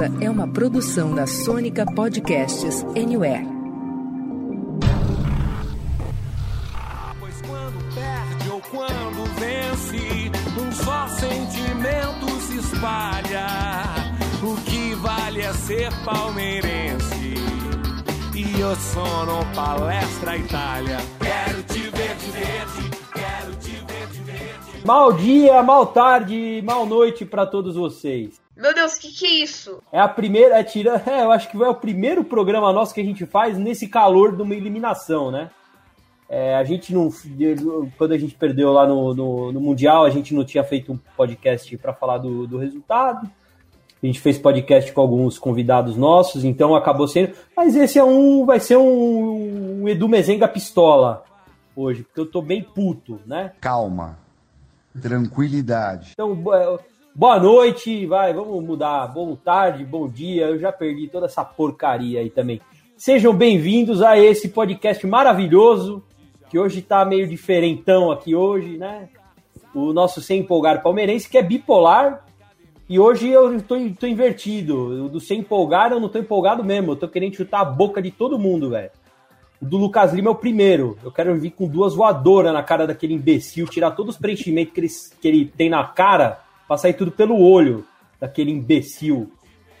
Essa é uma produção da Sônica Podcasts Anywhere. Pois quando perde ou quando vence, um só sentimento se espalha. O que vale é ser palmeirense. E eu sono palestra Itália. Quero te ver de verde, quero te ver de verde. Mal dia, mal tarde, mal noite para todos vocês. Meu Deus, o que, que é isso? É a primeira, é tira, é, eu acho que é o primeiro programa nosso que a gente faz nesse calor de uma eliminação, né? É, a gente não, quando a gente perdeu lá no, no, no mundial, a gente não tinha feito um podcast para falar do, do resultado. A gente fez podcast com alguns convidados nossos, então acabou sendo. Mas esse é um, vai ser um, um Edu Mezenga pistola hoje, porque eu tô bem puto, né? Calma. Tranquilidade. Então, bo- boa noite, vai, vamos mudar. Boa tarde, bom dia. Eu já perdi toda essa porcaria aí também. Sejam bem-vindos a esse podcast maravilhoso, que hoje tá meio diferentão aqui hoje, né? O nosso Sem Empolgar Palmeirense, que é bipolar. E hoje eu tô, tô invertido. O do Sem Empolgar eu não tô empolgado mesmo. Eu tô querendo chutar a boca de todo mundo, velho. O do Lucas Lima é o primeiro. Eu quero vir com duas voadoras na cara daquele imbecil, tirar todos os preenchimentos que ele, que ele tem na cara, pra sair tudo pelo olho daquele imbecil.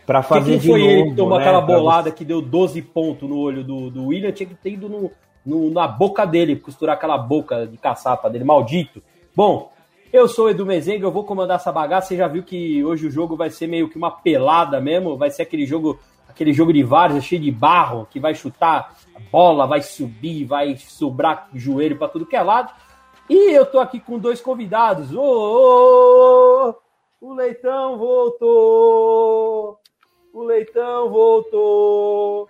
Pra Porque fazer quem de foi novo, ele que tomou né? aquela Pra bolada que deu 12 pontos no olho do, do William? Tinha que ter ido no, no- na boca dele, costurar aquela boca de caçapa dele, maldito. Bom, eu sou o Edu Mezenga, eu vou comandar essa bagaça. Você já viu que hoje o jogo vai ser meio que uma pelada mesmo, vai ser aquele jogo, aquele jogo de vários, cheio de barro, que vai chutar a bola, vai subir, vai sobrar joelho pra tudo que é lado. E eu tô aqui com dois convidados. Ô, ô, ô, o Leitão voltou! O Leitão voltou!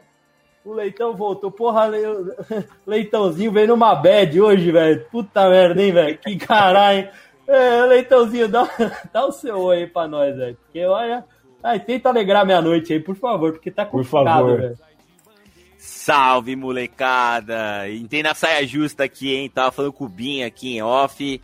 O Leitão voltou. Porra, Le- Leitãozinho veio numa bad hoje, velho. Puta merda, hein, velho? Que caralho. É, Leitãozinho, dá, dá o seu oi aí pra nós, velho. Porque olha. Ai, tenta alegrar minha noite aí, por favor, porque tá complicado, velho. Salve, molecada! Entrei na saia justa aqui, hein? Tava falando com o Binho aqui em off.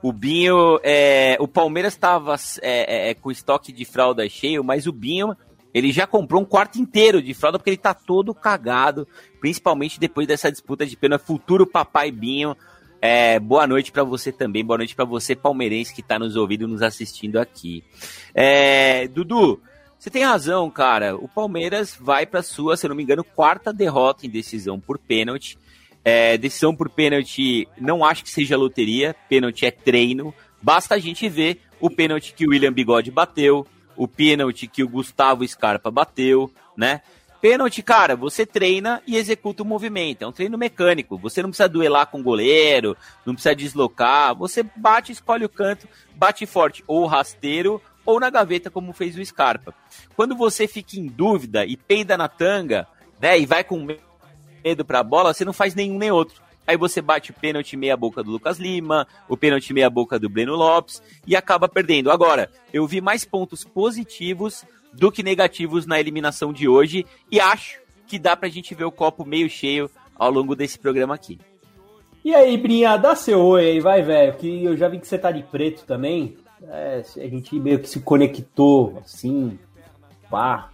O Binho, é, o Palmeiras tava é, é, com estoque de fralda cheio, mas o Binho, ele já comprou um quarto inteiro de fralda porque ele tá todo cagado, principalmente depois dessa disputa de pena. Futuro papai Binho. É, boa noite pra você também, boa noite pra você, palmeirense, que tá nos ouvindo, nos assistindo aqui. É, Dudu, você tem razão, cara. O Palmeiras vai para sua, se não me engano, quarta derrota em decisão por pênalti. É, decisão por pênalti, não acho que seja loteria. Pênalti é treino. Basta a gente ver o pênalti que o William Bigode bateu, o pênalti que o Gustavo Scarpa bateu, né? Pênalti, cara, você treina e executa o movimento. É um treino mecânico. Você não precisa duelar com o goleiro, não precisa deslocar. Você bate, escolhe o canto, bate forte, ou rasteiro, ou na gaveta, como fez o Scarpa. Quando você fica em dúvida e peida na tanga, né, e vai com medo pra bola, você não faz nenhum nem outro. Aí você bate o pênalti meia boca do Lucas Lima, o pênalti meia boca do Breno Lopes e acaba perdendo. Agora, eu vi mais pontos positivos do que negativos na eliminação de hoje e acho que dá pra gente ver o copo meio cheio ao longo desse programa aqui. E aí, Brinha, dá seu oi aí, vai, velho. Que eu já vi que você tá de preto também. É, a gente meio que se conectou, assim, pá.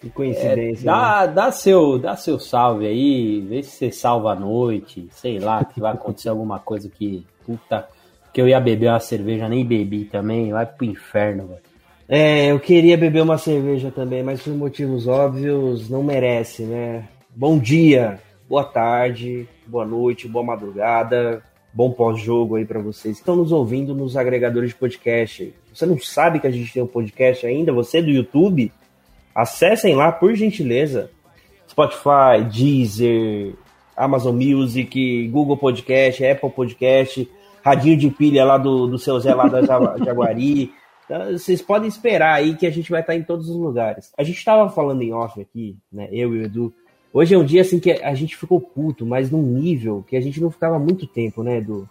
Que coincidência. né? Dá, dá, seu, dá seu salve aí, vê se você salva a noite, sei lá, que vai acontecer alguma coisa que, puta, que eu ia beber uma cerveja, nem bebi também, vai pro inferno, velho. É, eu queria beber uma cerveja também, mas por motivos óbvios não merece, né? Bom dia, boa tarde, boa noite, boa madrugada, bom pós-jogo aí pra vocês que estão nos ouvindo nos agregadores de podcast. Você não sabe que a gente tem um podcast ainda? Você é do YouTube? Acessem lá, por gentileza. Spotify, Deezer, Amazon Music, Google Podcast, Apple Podcast, radinho de pilha lá do, do seu Zé lá da Ja- Jaguari. Então, vocês podem esperar aí que a gente vai estar em todos os lugares. A gente estava falando em off aqui, né? Eu e o Edu. Hoje é um dia assim que a gente ficou puto, mas num nível que a gente não ficava muito tempo, né, Edu?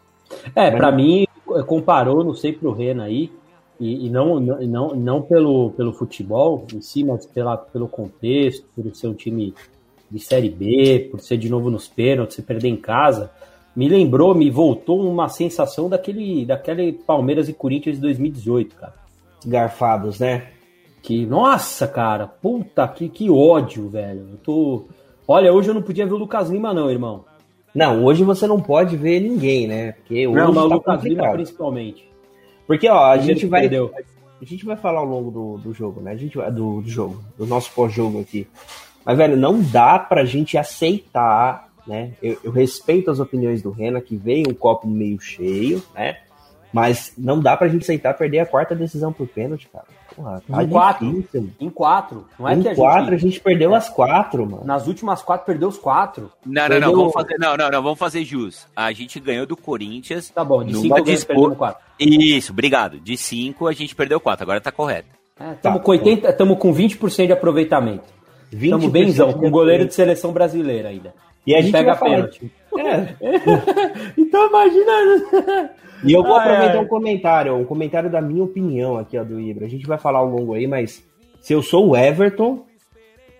É, Mas pra não- mim, comparou, não sei pro Rena aí, e, e não, não, não, não pelo, pelo futebol em si, mas pela, pelo contexto, por ser um time de Série B, por ser de novo nos pênaltis, se perder em casa, me lembrou, me voltou uma sensação daquele, daquele Palmeiras e Corinthians de 2018, cara. Garfados, né? Que, nossa, cara, puta que, que ódio, velho. Eu tô. Olha, hoje eu não podia ver o Lucas Lima, não, irmão. Não, hoje você não pode ver ninguém, né? Porque hoje Não, mas o tá Lucas Lima complicado. principalmente. Porque, ó, a gente vai. perdeu. A gente vai falar ao longo do, do jogo, né? A gente vai, do, do jogo, do nosso pós-jogo aqui. Mas, velho, não dá pra gente aceitar, né? Eu, eu respeito as opiniões do Rena, que veio um copo meio cheio, né? Mas não dá pra gente aceitar perder a quarta decisão por pênalti, cara. Porra, tá Em quatro. difícil. Em quatro. Não é em que a quatro, a gente. gente perdeu as quatro, mano. Nas últimas quatro, perdeu os quatro. Não, não, Perdeu- não, vamos fazer, não, não, não, vamos fazer jus. A gente ganhou do Corinthians. Tá bom, de cinco disputa- perdemos quatro. Isso, obrigado. De 5 a gente perdeu 4, agora tá correto. Estamos Tá, com 80, estamos com 20% de aproveitamento. Estamos 20% benzão, com goleiro de seleção brasileira ainda. E a gente pega pênalti. É, Então imagina. E eu vou Ai, aproveitar ai. um comentário, um comentário da minha opinião aqui, ó, do Ibra. A gente vai falar ao longo aí, mas se eu sou o Everton,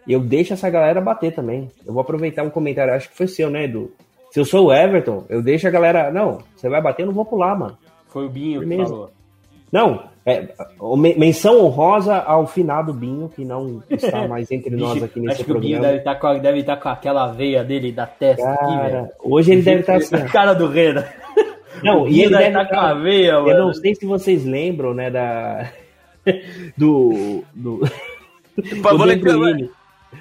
eu deixo essa galera bater também. Eu vou aproveitar um comentário, acho que foi seu, né, Edu? Se eu sou o Everton, eu deixo a galera. Não, você vai bater, eu não vou pular, mano. Foi o Binho que Firmeza. falou. Não, é, menção honrosa ao finado Binho, que não está mais entre nós aqui nesse acho que o Binho programa. deve estar com, a- deve estar com aquela veia dele da testa aqui, velho. Cara, hoje ele deve estar assim. A cara do Rena. Não, O e ele deve estar com a veia, mano. Eu não sei se vocês lembram, né, da. Do. do... O De Bruyne.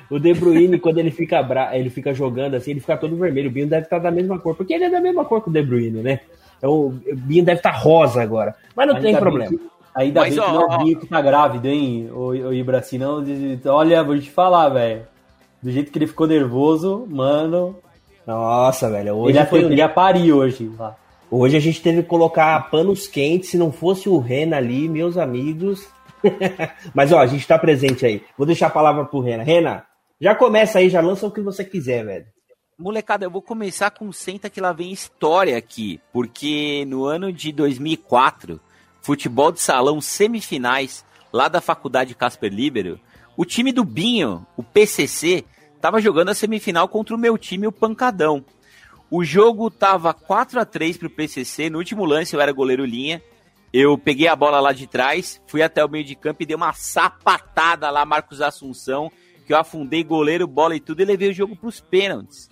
O De Bruyne, quando ele fica, bra... ele fica jogando assim, ele fica todo vermelho. O Binho deve estar da mesma cor, porque ele é da mesma cor que o De Bruyne, né? Então, o Binho deve estar rosa agora. Mas não Ainda tem problema. que- Ainda Mas, bem que ó, não é o Binho que tá grávido, hein, o, o Ibra, senão, olha, vou te falar, velho. Do jeito que ele ficou nervoso, mano, Nossa, velho. Hoje, ele ia, foi... ele ia parir hoje. lá. Hoje a gente teve que colocar panos quentes. Se não fosse o Rena ali, meus amigos. Mas, ó, a gente tá presente aí. Vou deixar a palavra pro Rena. Rena, já começa aí, já lança o que você quiser, velho. Molecada, eu vou começar com senta que lá vem história aqui, porque no ano de 2004, futebol de salão semifinais lá da faculdade Casper Libero, o time do Binho, o PCC, tava jogando a semifinal contra o meu time, o Pancadão. O jogo tava 4 a 3 pro PCC, no último lance eu era goleiro linha. Eu peguei a bola lá de trás, fui até o meio de campo e dei uma sapatada lá, Marcos Assunção, que eu afundei goleiro, bola e tudo e levei o jogo pros pênaltis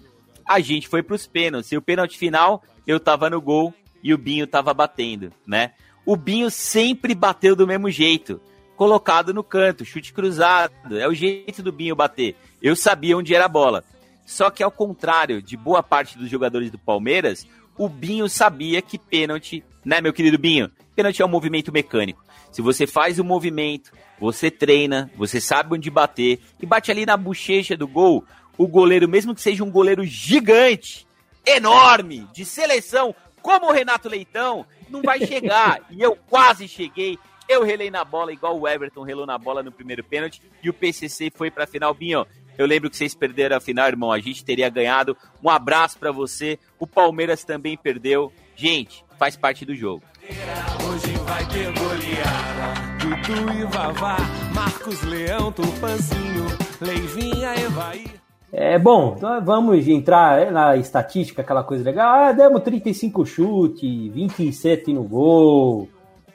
a gente foi pros pênaltis. E o pênalti final, eu tava no gol e o Binho tava batendo, né? O Binho sempre bateu do mesmo jeito, colocado no canto, chute cruzado. É o jeito do Binho bater. Eu sabia onde era a bola. Só que ao contrário de boa parte dos jogadores do Palmeiras, o Binho sabia que pênalti, né, meu querido Binho? Pênalti é um movimento mecânico. Se você faz o movimento, você treina, você sabe onde bater e bate ali na bochecha do gol, o goleiro, mesmo que seja um goleiro gigante, enorme, de seleção, como o Renato Leitão, não vai chegar. e eu quase cheguei. Eu relei na bola igual o Everton relou na bola no primeiro pênalti e o PCC foi pra final. Binho, eu lembro que vocês perderam a final, irmão. A gente teria ganhado. Um abraço pra você. O Palmeiras também perdeu. Gente, faz parte do jogo. Hoje vai ter goleada. Dudu e Vavá, Marcos Leão, Tupanzinho, Leivinha, Evaí. É bom, então vamos entrar é, na estatística, aquela coisa legal. Ah, demos 35 chutes, 27 no gol.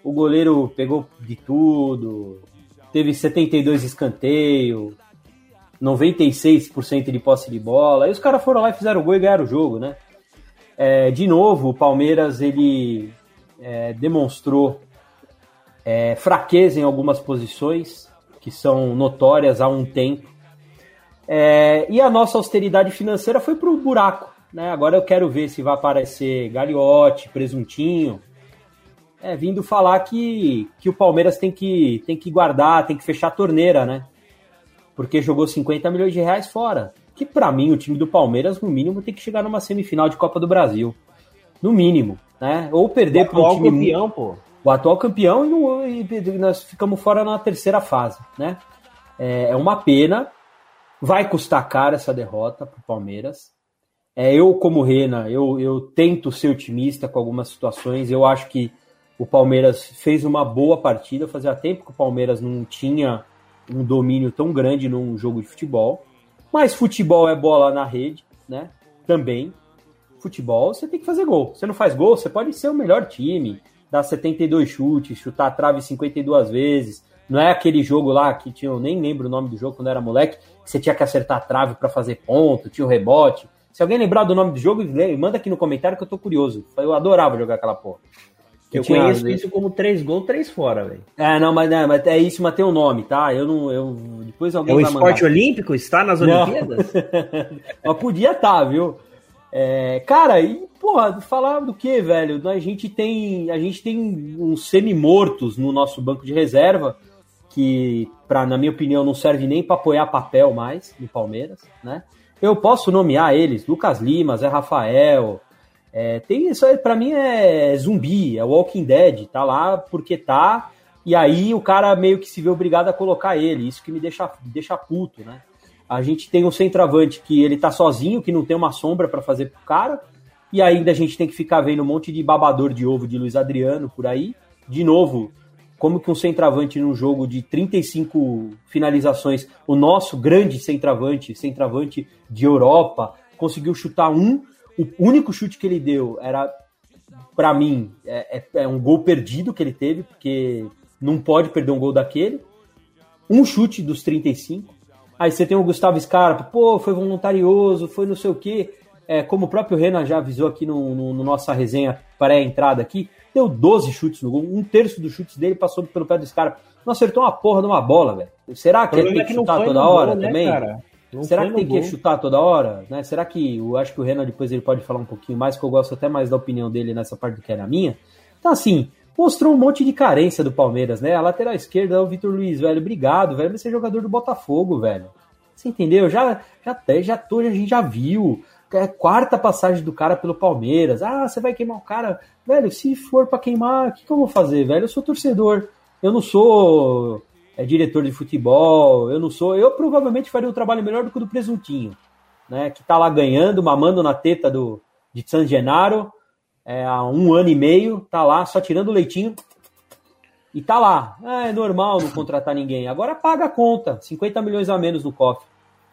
O goleiro pegou de tudo. Teve 72 escanteio, 96% de posse de bola. Aí os caras foram lá e fizeram o gol e ganharam o jogo, né? É, de novo, o Palmeiras ele é, demonstrou é, fraqueza em algumas posições que são notórias há um tempo. É, e a nossa austeridade financeira foi pro buraco. Né? Agora eu quero ver se vai aparecer Gagliotti, Presuntinho, é, vindo falar que, que o Palmeiras tem que, tem que guardar, tem que fechar a torneira, né? Porque jogou 50 milhões de reais fora. Que para mim o time do Palmeiras, no mínimo, tem que chegar numa semifinal de Copa do Brasil. No mínimo, né? Ou perder para um time campeão, pô. o atual campeão e, no- e nós ficamos fora na terceira fase, né? É, é uma pena, vai custar caro essa derrota para o Palmeiras. É, eu, como Rena, eu, eu tento ser otimista com algumas situações. Eu acho que o Palmeiras fez uma boa partida. Fazia tempo que o Palmeiras não tinha um domínio tão grande num jogo de futebol. Mas futebol é bola na rede, né? Também. Futebol, você tem que fazer gol. Você não faz gol, você pode ser o melhor time, dar 72 chutes, chutar a trave 52 vezes, Não é aquele jogo lá que tinha, eu nem lembro o nome do jogo quando era moleque, que você tinha que acertar a trave para fazer ponto, tinha o rebote. Se alguém lembrar do nome do jogo, manda aqui no comentário que eu tô curioso. Eu adorava jogar aquela porra. Eu conheço isso como três gols, três fora, velho. É, não, mas, é, mas é isso, mas tem um nome, tá? Eu não. Eu, depois alguém é o esporte mandar. olímpico? Está nas Olimpíadas? mas podia estar, tá, viu? É, cara, e, porra, falar do que, velho? A gente tem. A gente tem uns semi-mortos no nosso banco de reserva, que, pra, na minha opinião, não serve nem para apoiar papel mais no Palmeiras, né? Eu posso nomear eles, Lucas Lima, Zé Rafael, é, tem isso aí, pra mim é zumbi, é Walking Dead, tá lá porque tá, e aí o cara meio que se vê obrigado a colocar ele, isso que me deixa, deixa puto, né? A gente tem um centroavante que ele tá sozinho, que não tem uma sombra para fazer pro cara, e ainda a gente tem que ficar vendo um monte de babador de ovo de Luiz Adriano por aí. De novo, como que um centroavante num jogo de 35 finalizações, o nosso grande centroavante, centroavante de Europa, conseguiu chutar um o único chute que ele deu era, para mim, é, é, é, um gol perdido que ele teve, porque não pode perder um gol daquele. Um chute dos 35. Aí você tem o Gustavo Scarpa, pô, foi voluntarioso, foi não sei o quê. É, como o próprio Renan já avisou aqui no, no, no nossa resenha pré-entrada aqui, deu 12 chutes no gol. Um terço dos chutes dele passou pelo pé do Scarpa. Não acertou uma porra de uma bola, velho. Será que ele tem que chutar toda hora né, também? Cara? Não Será que tem que chutar toda hora? Né? Será que eu acho que o Renan depois ele pode falar um pouquinho mais, que eu gosto até mais da opinião dele nessa parte do que era minha. Então, assim, mostrou um monte de carência do Palmeiras, né? A lateral esquerda é o Vitor Luiz, velho. Obrigado, velho. Você é jogador do Botafogo, velho. Você entendeu? Já, já, já tô, a gente já viu. É quarta passagem do cara pelo Palmeiras. Ah, você vai queimar o cara. Velho, se for para queimar, o que, que eu vou fazer, velho? Eu sou torcedor. Eu não sou é diretor de futebol, eu não sou. Eu provavelmente faria um trabalho melhor do que o do Presuntinho, né? Que tá lá ganhando, mamando na teta do, de San Genaro é, há um ano e meio, tá lá só tirando o leitinho e tá lá. É, é normal não contratar ninguém. Agora paga a conta, 50 milhões a menos no cofre.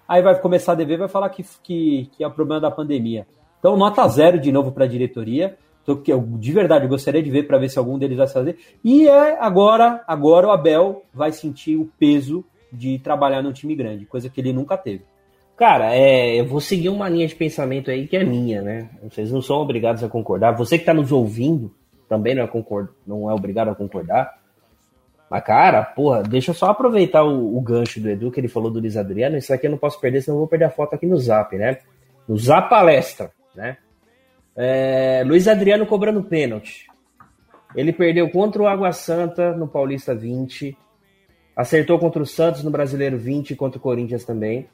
Aí vai começar a dever, vai falar que, que, que é o problema da pandemia. Então, nota zero de novo para a diretoria que eu de verdade gostaria de ver para ver se algum deles vai fazer. E é agora, agora o Abel vai sentir o peso de trabalhar num time grande, coisa que ele nunca teve. Cara, é, eu vou seguir uma linha de pensamento aí que é minha, né? Vocês não são obrigados a concordar. Você que está nos ouvindo também não é, concord... não é obrigado a concordar. Mas, cara, porra, deixa eu só aproveitar o, o, gancho do Edu, que ele falou do Luiz Adriano. Isso aqui eu não posso perder, senão eu vou perder a foto aqui no Zap, né? No Zap Palestra, né? É, Luiz Adriano cobrando pênalti. Ele perdeu contra o Água Santa no Paulista 20. Acertou contra o Santos no Brasileiro 20 e contra o Corinthians também.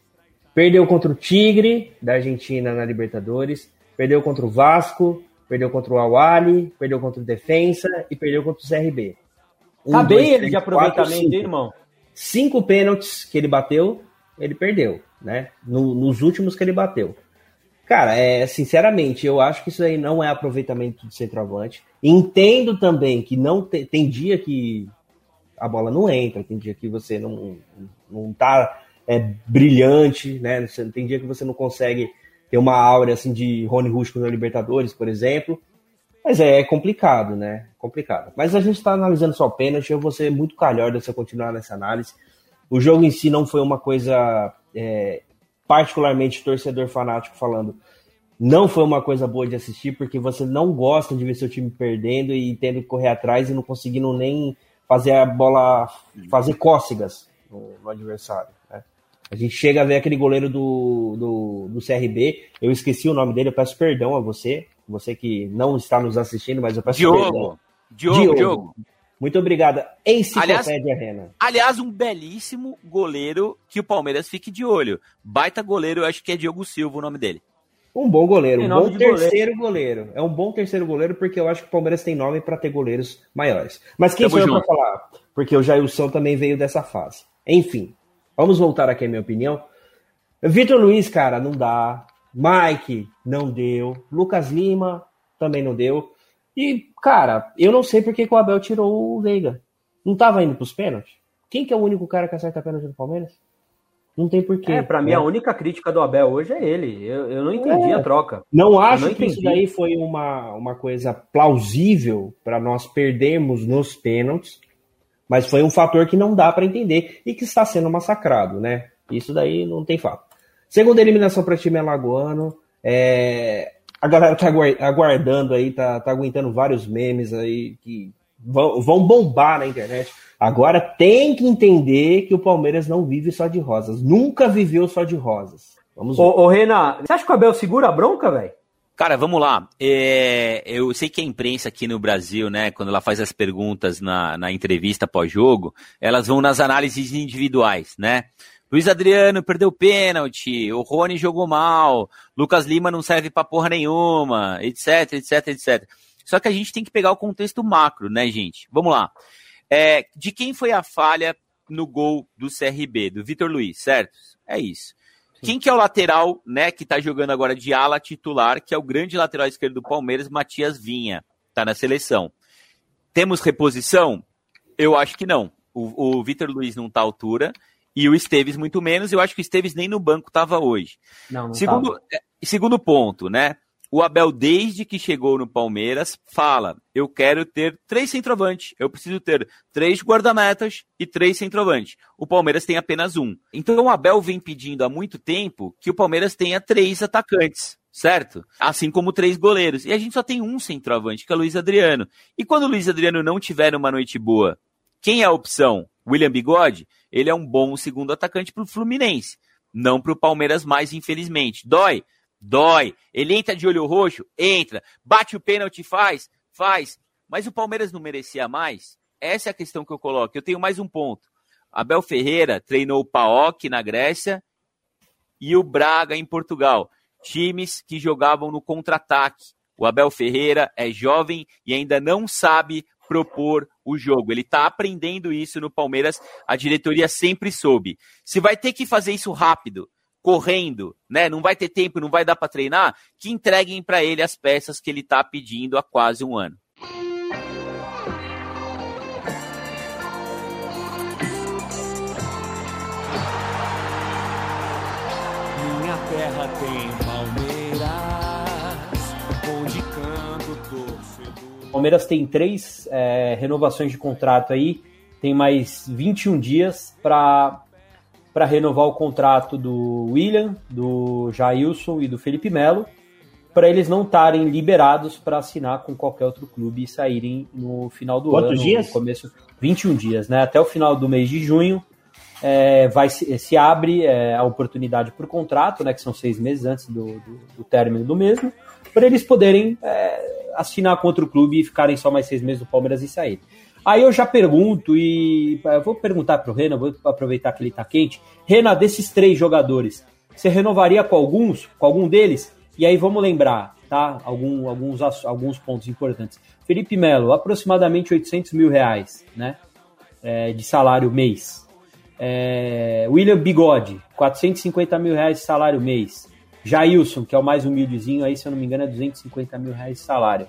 Perdeu contra o Tigre da Argentina na Libertadores. Perdeu contra o Vasco. Perdeu contra o Awali. Perdeu contra o Defensa e perdeu contra o CRB. Um, tá bem ele de aproveitamento, quatro, irmão. Cinco pênaltis que ele bateu, ele perdeu, né? No, nos últimos que ele bateu. Cara, é, sinceramente, eu acho que isso aí não é aproveitamento de centroavante. Entendo também que não te, tem dia que a bola não entra, tem dia que você não, não tá é, brilhante, né? Tem dia que você não consegue ter uma aura assim de Rony Rusco na Libertadores, por exemplo. Mas é, é complicado, né? Complicado. Mas a gente está analisando só pênalti, eu vou ser muito calhorda se eu continuar nessa análise. O jogo em si não foi uma coisa é, particularmente torcedor fanático falando, não foi uma coisa boa de assistir, porque você não gosta de ver seu time perdendo e tendo que correr atrás e não conseguindo nem fazer a bola, fazer cócegas no, no adversário. Né? A gente chega a ver aquele goleiro do, do, do CRB, eu esqueci o nome dele, eu peço perdão a você, você que não está nos assistindo, mas eu peço Diogo. perdão. Diogo, Diogo. Diogo. Muito obrigada. Enciclopédia aliás, Rena. Aliás, um belíssimo goleiro que o Palmeiras fique de olho. Baita goleiro, eu acho que é Diogo Silva o nome dele. Um bom goleiro, um bom terceiro goleiro. goleiro. É um bom terceiro goleiro porque eu acho que o Palmeiras tem nome para ter goleiros maiores. Mas quem Tamo sou eu para falar? Porque o Jailson também veio dessa fase. Enfim, vamos voltar aqui à minha opinião. Vitor Luiz, cara, não dá. Mike, não deu. Lucas Lima, também não deu. E, cara, eu não sei porque que o Abel tirou o Veiga. Não tava indo pros pênaltis? Quem que é o único cara que acerta pênalti no Palmeiras? Não tem porquê. É, pra né? mim a única crítica do Abel hoje é ele. Eu, eu não entendi é. a troca. Não acho não que entendi. isso daí foi uma, uma coisa plausível para nós perdermos nos pênaltis. Mas foi um fator que não dá para entender e que está sendo massacrado, né? Isso daí não tem fato. Segunda eliminação para time alagoano. É... A galera tá aguardando aí, tá, tá aguentando vários memes aí que vão, vão bombar na internet. Agora tem que entender que o Palmeiras não vive só de rosas. Nunca viveu só de rosas. Vamos ver. Ô, ô Renan, você acha que o Abel segura a bronca, velho? Cara, vamos lá. É, eu sei que a imprensa aqui no Brasil, né, quando ela faz as perguntas na, na entrevista pós-jogo, elas vão nas análises individuais, né? Luiz Adriano perdeu pênalti, o Rony jogou mal, Lucas Lima não serve pra porra nenhuma, etc, etc, etc. Só que a gente tem que pegar o contexto macro, né, gente? Vamos lá. É, de quem foi a falha no gol do CRB? Do Vitor Luiz, certo? É isso. Quem que é o lateral, né, que tá jogando agora de ala titular, que é o grande lateral esquerdo do Palmeiras, Matias Vinha, tá na seleção. Temos reposição? Eu acho que não. O, o Vitor Luiz não tá à altura e o Esteves muito menos. Eu acho que o Esteves nem no banco tava hoje. Não, não segundo, tava. É, segundo ponto, né? O Abel, desde que chegou no Palmeiras, fala: eu quero ter três centroavantes, eu preciso ter três guardametas e três centroavantes. O Palmeiras tem apenas um. Então o Abel vem pedindo há muito tempo que o Palmeiras tenha três atacantes. Certo? Assim como três goleiros. E a gente só tem um centroavante, que é o Luiz Adriano. E quando o Luiz Adriano não tiver uma noite boa, quem é a opção? William Bigode? Ele é um bom segundo atacante para o Fluminense. Não para o Palmeiras mais, infelizmente. Dói? Dói. Ele entra de olho roxo? Entra. Bate o pênalti? Faz? Faz. Mas o Palmeiras não merecia mais? Essa é a questão que eu coloco. Eu tenho mais um ponto. Abel Ferreira treinou o PAOK na Grécia e o Braga em Portugal. Times que jogavam no contra-ataque. O Abel Ferreira é jovem e ainda não sabe propor o jogo. Ele está aprendendo isso no Palmeiras. A diretoria sempre soube. Se vai ter que fazer isso rápido, correndo, né? Não vai ter tempo, não vai dar para treinar, que entreguem para ele as peças que ele está pedindo há quase um ano. Palmeiras tem três é, renovações de contrato aí, tem mais 21 dias para para renovar o contrato do William, do Jailson e do Felipe Melo, para eles não estarem liberados para assinar com qualquer outro clube e saírem no final do Quantos ano. dias? Começo, 21 dias, né? Até o final do mês de junho é, vai se, se abre é, a oportunidade por contrato, né? Que são seis meses antes do, do, do término do mesmo, para eles poderem é, assinar com outro clube e ficarem só mais seis meses no Palmeiras e sair. Aí eu já pergunto, e eu vou perguntar para o Renan, vou aproveitar que ele está quente. Renan, desses três jogadores, você renovaria com alguns, com algum deles? E aí vamos lembrar, tá? Algum, alguns, alguns pontos importantes. Felipe Melo, aproximadamente 800 mil reais, né? É, de salário mês. É, William Bigode, 450 mil reais de salário mês. Jailson, que é o mais humildezinho, aí se eu não me engano é 250 mil reais de salário.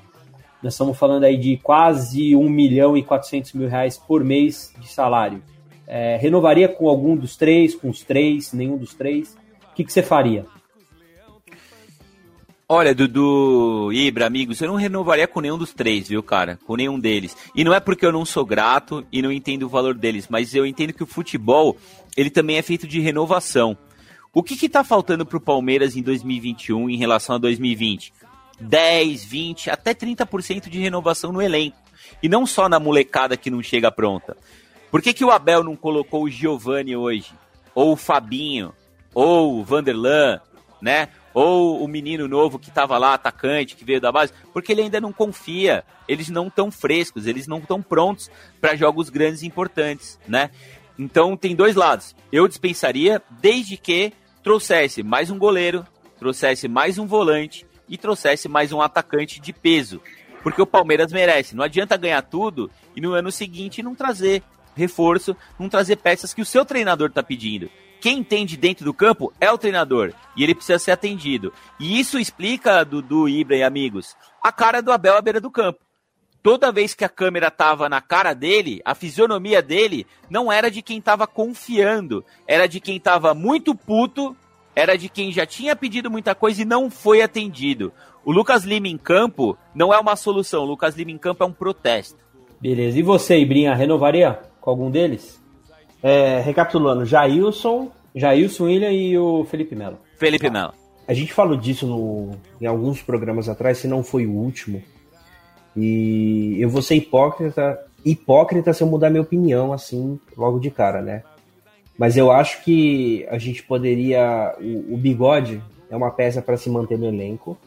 Nós estamos falando aí de quase 1 milhão e 400 mil reais por mês de salário. É, renovaria com algum dos três, com os três, nenhum dos três? O que, que você faria? Olha, Dudu, Ibra, amigos, eu não renovaria com nenhum dos três, viu, cara? Com nenhum deles. E não é porque eu não sou grato e não entendo o valor deles, mas eu entendo que o futebol, ele também é feito de renovação. O que que tá faltando pro Palmeiras em 2021 em relação a 2020? 10, 20, até 30% de renovação no elenco. E não só na molecada que não chega pronta. Por que, que o Abel não colocou o Giovani hoje? Ou o Fabinho? Ou o Vanderlan? Né? Ou o menino novo que estava lá, atacante, que veio da base? Porque ele ainda não confia. Eles não estão frescos, eles não estão prontos para jogos grandes e importantes, né? Então tem dois lados. Eu dispensaria desde que trouxesse mais um goleiro, trouxesse mais um volante e trouxesse mais um atacante de peso. Porque o Palmeiras merece. Não adianta ganhar tudo e no ano seguinte não trazer reforço, não trazer peças que o seu treinador está pedindo. Quem entende dentro do campo é o treinador e ele precisa ser atendido. E isso explica, Dudu, Ibra e amigos, a cara do Abel à beira do campo. Toda vez que a câmera estava na cara dele, a fisionomia dele não era de quem estava confiando, era de quem estava muito puto era de quem já tinha pedido muita coisa e não foi atendido. O Lucas Lima em campo não é uma solução. O Lucas Lima em campo é um protesto. Beleza. E você, Ibrinha, renovaria com algum deles? É, recapitulando, Jailson, Jailson, William e o Felipe Melo. Felipe Melo. A gente falou disso no, em alguns programas atrás, se não foi o último. E eu vou ser hipócrita, hipócrita se eu mudar minha opinião assim, logo de cara, né? Mas eu acho que a gente poderia. O, o Bigode é uma peça para se manter no elenco.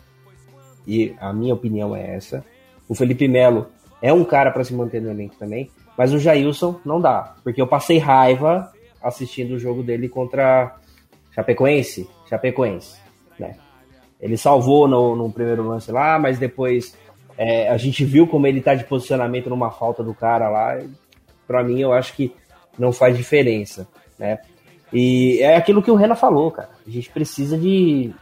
E a minha opinião é essa. O Felipe Melo é um cara para se manter no elenco também. Mas o Jailson não dá. Porque eu passei raiva assistindo o jogo dele contra Chapecoense. Chapecoense né? Ele salvou no, no primeiro lance lá, mas depois é, a gente viu como ele tá de posicionamento numa falta do cara lá. Para mim, eu acho que não faz diferença, né? E é aquilo que o Renan falou, cara. A gente precisa de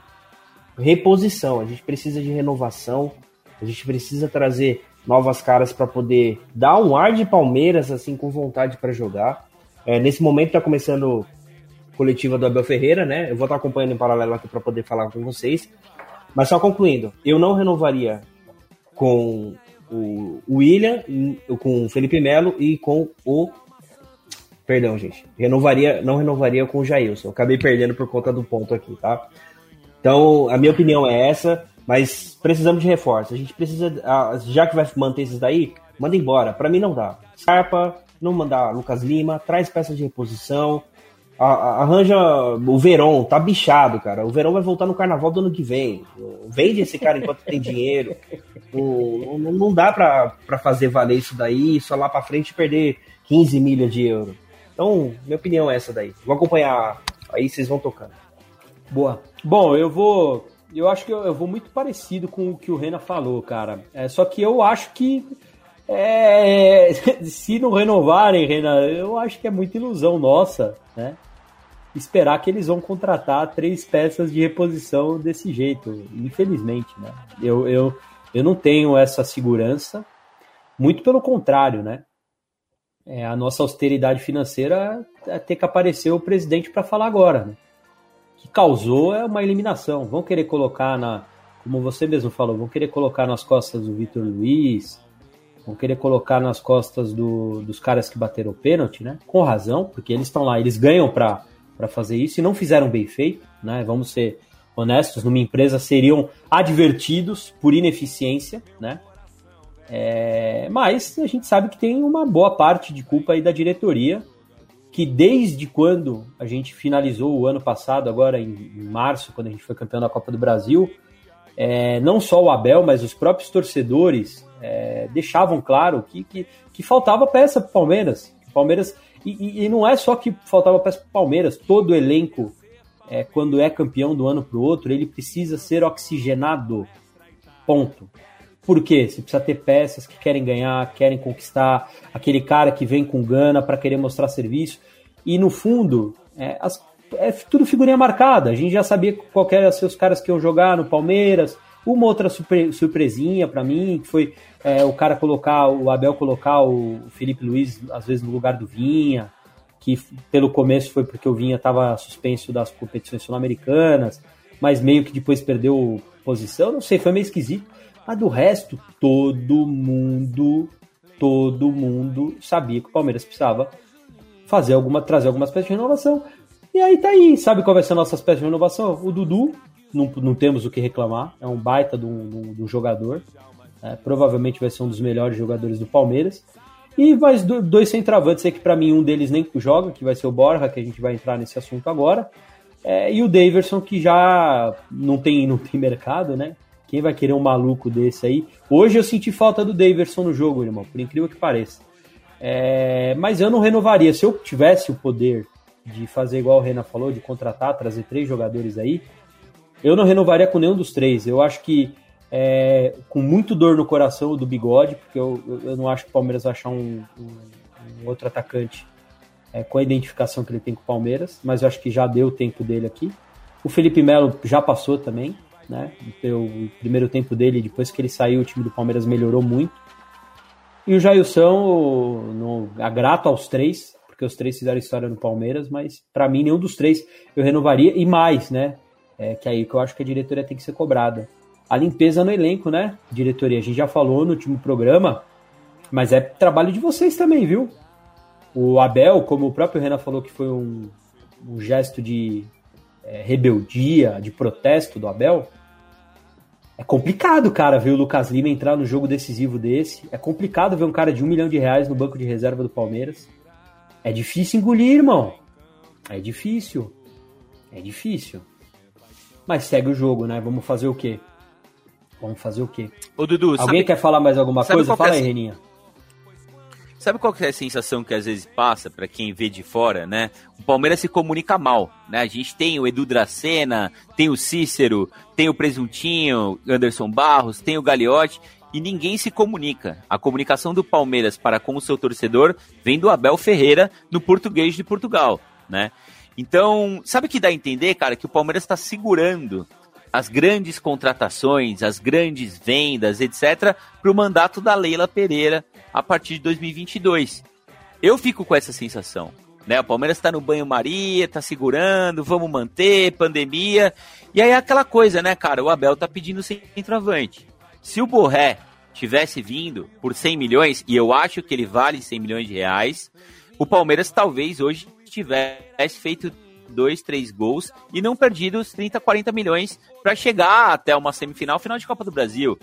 reposição, a gente precisa de renovação, a gente precisa trazer novas caras para poder dar um ar de Palmeiras assim com vontade para jogar. É, nesse momento tá começando coletiva do Abel Ferreira, né? Eu vou estar acompanhando em paralelo aqui para poder falar com vocês. Mas só concluindo, eu não renovaria com o William, com o Felipe Melo e com o. Perdão, gente. Renovaria, não renovaria com o Jailson. acabei perdendo por conta do ponto aqui, tá? Então, a minha opinião é essa, mas precisamos de reforço. A gente precisa, já que vai manter esses daí, manda embora. Para mim não dá. Scarpa, não mandar Lucas Lima, traz peças de reposição, arranja o Verón, tá bichado, cara. O Verón vai voltar no carnaval do ano que vem. Vende esse cara enquanto tem dinheiro. Não, dá pra fazer valer isso daí, só lá pra frente perder 15 milhas de euro. Então, minha opinião é essa daí. Vou acompanhar, aí vocês vão tocando. Boa. Bom, eu vou. Eu acho que eu, eu vou muito parecido com o que o Rena falou, cara. É, só que eu acho que. É, se não renovarem, Renan, eu acho que é muita ilusão nossa, né? Esperar que eles vão contratar três peças de reposição desse jeito, infelizmente, né? Eu, eu, eu não tenho essa segurança, muito pelo contrário, né? É, a nossa austeridade financeira é ter que aparecer o presidente para falar agora, né? Que causou é uma eliminação. Vão querer colocar na, como você mesmo falou, vão querer colocar nas costas do Vitor Luiz, vão querer colocar nas costas do, dos caras que bateram o pênalti, né? Com razão, porque eles estão lá, eles ganham para para fazer isso e não fizeram bem feito, né? Vamos ser honestos, numa empresa seriam advertidos por ineficiência, né? É, mas a gente sabe que tem uma boa parte de culpa aí da diretoria, que desde quando a gente finalizou o ano passado, agora em, em março, quando a gente foi campeão da Copa do Brasil, é, não só o Abel, mas os próprios torcedores é, deixavam claro que, que, que faltava peça para o Palmeiras. O Palmeiras e, e, não é só que faltava peça para Palmeiras, todo o elenco, é, quando é campeão do ano para o outro, ele precisa ser oxigenado. Ponto. Por quê? Você precisa ter peças que querem ganhar, querem conquistar, aquele cara que vem com gana para querer mostrar serviço. E no fundo, é, as, é tudo figurinha marcada. A gente já sabia qual eram os caras que iam jogar no Palmeiras. Uma outra surpre, surpresinha para mim, foi é, o cara colocar, o Abel colocar o Felipe Luiz, às vezes, no lugar do Vinha, que pelo começo foi porque o Vinha estava suspenso das competições sul-americanas, mas meio que depois perdeu posição, não sei, foi meio esquisito. Mas do resto, todo mundo, todo mundo sabia que o Palmeiras precisava fazer alguma, trazer algumas peças de renovação. E aí tá aí, sabe qual vai ser a nossa peça de renovação? O Dudu, não, não temos o que reclamar, é um baita de um, de um jogador. É, provavelmente vai ser um dos melhores jogadores do Palmeiras. E mais dois centravantes aí que para mim um deles nem joga, que vai ser o Borja, que a gente vai entrar nesse assunto agora. É, e o Daverson, que já não tem, não tem mercado, né? Quem vai querer um maluco desse aí? Hoje eu senti falta do Daverson no jogo, irmão, por incrível que pareça. É, mas eu não renovaria. Se eu tivesse o poder de fazer igual o Renan falou, de contratar, trazer três jogadores aí, eu não renovaria com nenhum dos três. Eu acho que é, com muito dor no coração do bigode, porque eu, eu não acho que o Palmeiras vai achar um, um, um outro atacante é, com a identificação que ele tem com o Palmeiras, mas eu acho que já deu o tempo dele aqui. O Felipe Melo já passou também, né? O primeiro tempo dele, depois que ele saiu, o time do Palmeiras melhorou muito. E o Jailson, no, grato aos três, porque os três fizeram história no Palmeiras, mas para mim nenhum dos três eu renovaria, e mais, né? É, que aí que eu acho que a diretoria tem que ser cobrada a limpeza no elenco, né? Diretoria, a gente já falou no último programa, mas é trabalho de vocês também, viu? O Abel, como o próprio Renan falou que foi um, um gesto de é, rebeldia, de protesto do Abel, é complicado, cara, ver o Lucas Lima entrar no jogo decisivo desse. É complicado ver um cara de um milhão de reais no banco de reserva do Palmeiras. É difícil engolir, irmão. É difícil. É difícil. Mas segue o jogo, né? Vamos fazer o quê? Vamos fazer o quê? Ô, Dudu, Alguém sabe, quer falar mais alguma sabe coisa? Fala é aí, Reninha. sabe qual que é a sensação que às vezes passa pra quem vê de fora, né? O Palmeiras se comunica mal, né? A gente tem o Edu Dracena, tem o Cícero, tem o Presuntinho, Anderson Barros, tem o Gagliotti e ninguém se comunica. A comunicação do Palmeiras para com o seu torcedor vem do Abel Ferreira no português de Portugal, né? Então, sabe o que dá a entender, cara? Que o Palmeiras está segurando as grandes contratações, as grandes vendas, etc., para o mandato da Leila Pereira a partir de 2022. Eu fico com essa sensação. Né? O Palmeiras está no banho-maria, está segurando, vamos manter, pandemia. E aí é aquela coisa, né, cara? O Abel tá pedindo centroavante. Se o Borré tivesse vindo por 100 milhões, e eu acho que ele vale 100 milhões de reais, o Palmeiras talvez hoje tivesse feito dois, três gols e não perdido os 30, 40 milhões para chegar até uma semifinal, final de Copa do Brasil.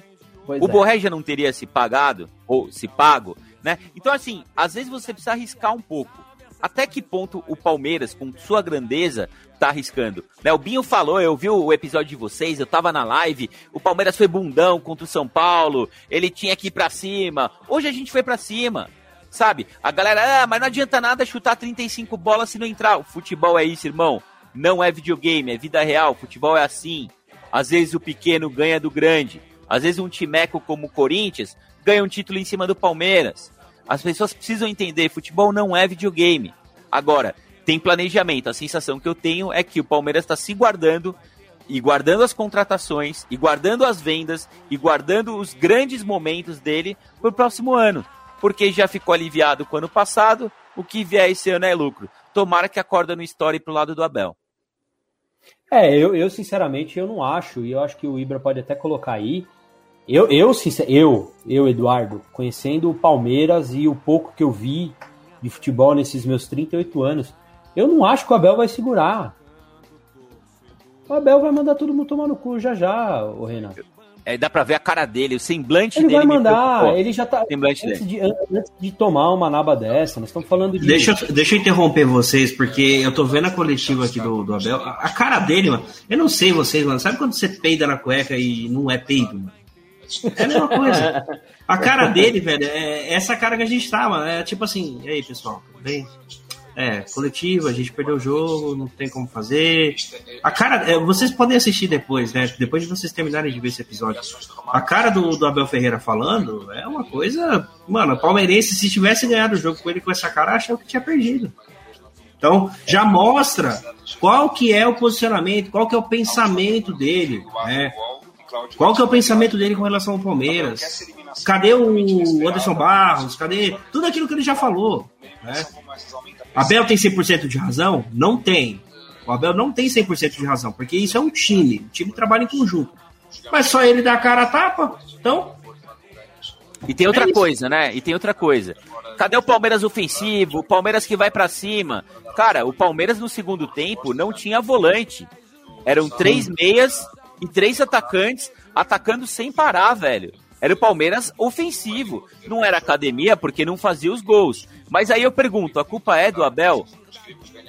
Pois o é. Borré já não teria se pagado, ou se pago, né? Então, assim, às vezes você precisa arriscar um pouco. Até que ponto o Palmeiras, com sua grandeza, tá arriscando? Né, o Binho falou, eu vi o episódio de vocês, eu tava na live, o Palmeiras foi bundão contra o São Paulo, ele tinha que ir pra cima. Hoje a gente foi pra cima. Sabe? A galera, ah, mas não adianta nada chutar 35 bolas se não entrar. O futebol é isso, irmão. Não é videogame, é vida real. Futebol é assim. Às vezes o pequeno ganha do grande. Às vezes um timeco como o Corinthians ganha um título em cima do Palmeiras. As pessoas precisam entender, futebol não é videogame. Agora, tem planejamento. A sensação que eu tenho é que o Palmeiras está se guardando e guardando as contratações, e guardando as vendas, e guardando os grandes momentos dele para o próximo ano. Porque já ficou aliviado com o ano passado, o que vier esse ano é lucro. Tomara que a corda não estoure pro lado do Abel. É, eu, eu sinceramente eu não acho, e eu acho que o Ibra pode até colocar aí. Eu, eu, eu, eu, Eduardo, conhecendo o Palmeiras e o pouco que eu vi de futebol nesses meus 38 anos, eu não acho que o Abel vai segurar. O Abel vai mandar todo mundo tomar no cu já já, o Renato. É, dá pra ver a cara dele, o semblante Ele dele. vai me mandar, ele já tá. Semblante Antes dele. de, antes de tomar uma naba dessa, nós estamos falando de. Deixa, eu- deixa eu interromper vocês, porque eu tô vendo a coletiva aqui do, do Abel. A, a cara dele, mano. Eu não sei vocês, mano. Sabe quando você peida na cueca e não é peido, mano? É a mesma coisa. A cara dele, velho, é essa cara que a gente tá, mano. É tipo assim, e aí, pessoal, tudo bem? É, coletivo, a gente perdeu o jogo, não tem como fazer. A cara, é, vocês podem assistir depois, né? Depois de vocês terminarem de ver esse episódio. A cara do, do Abel Ferreira falando é uma coisa. Mano, palmeirense, se tivesse ganhado o jogo com ele com essa cara, achava que tinha perdido. Então, já mostra qual que é o posicionamento, qual que é o pensamento dele, né? Qual que é o pensamento dele com relação ao Palmeiras? Cadê o Anderson Barros? Cadê tudo aquilo que ele já falou? Né? Abel tem 100% de razão? Não tem. O Abel não tem 100% de razão, porque isso é um time. O time trabalha em conjunto. Mas só ele dá a cara a tapa? Então, E tem outra É coisa, né? E tem outra coisa. Cadê o Palmeiras ofensivo? O Palmeiras que vai pra cima? Cara, o Palmeiras no segundo tempo não tinha volante. Eram três meias e três atacantes atacando sem parar, velho. Era o Palmeiras ofensivo. Não era academia porque não fazia os gols. Mas aí eu pergunto, a culpa é do Abel?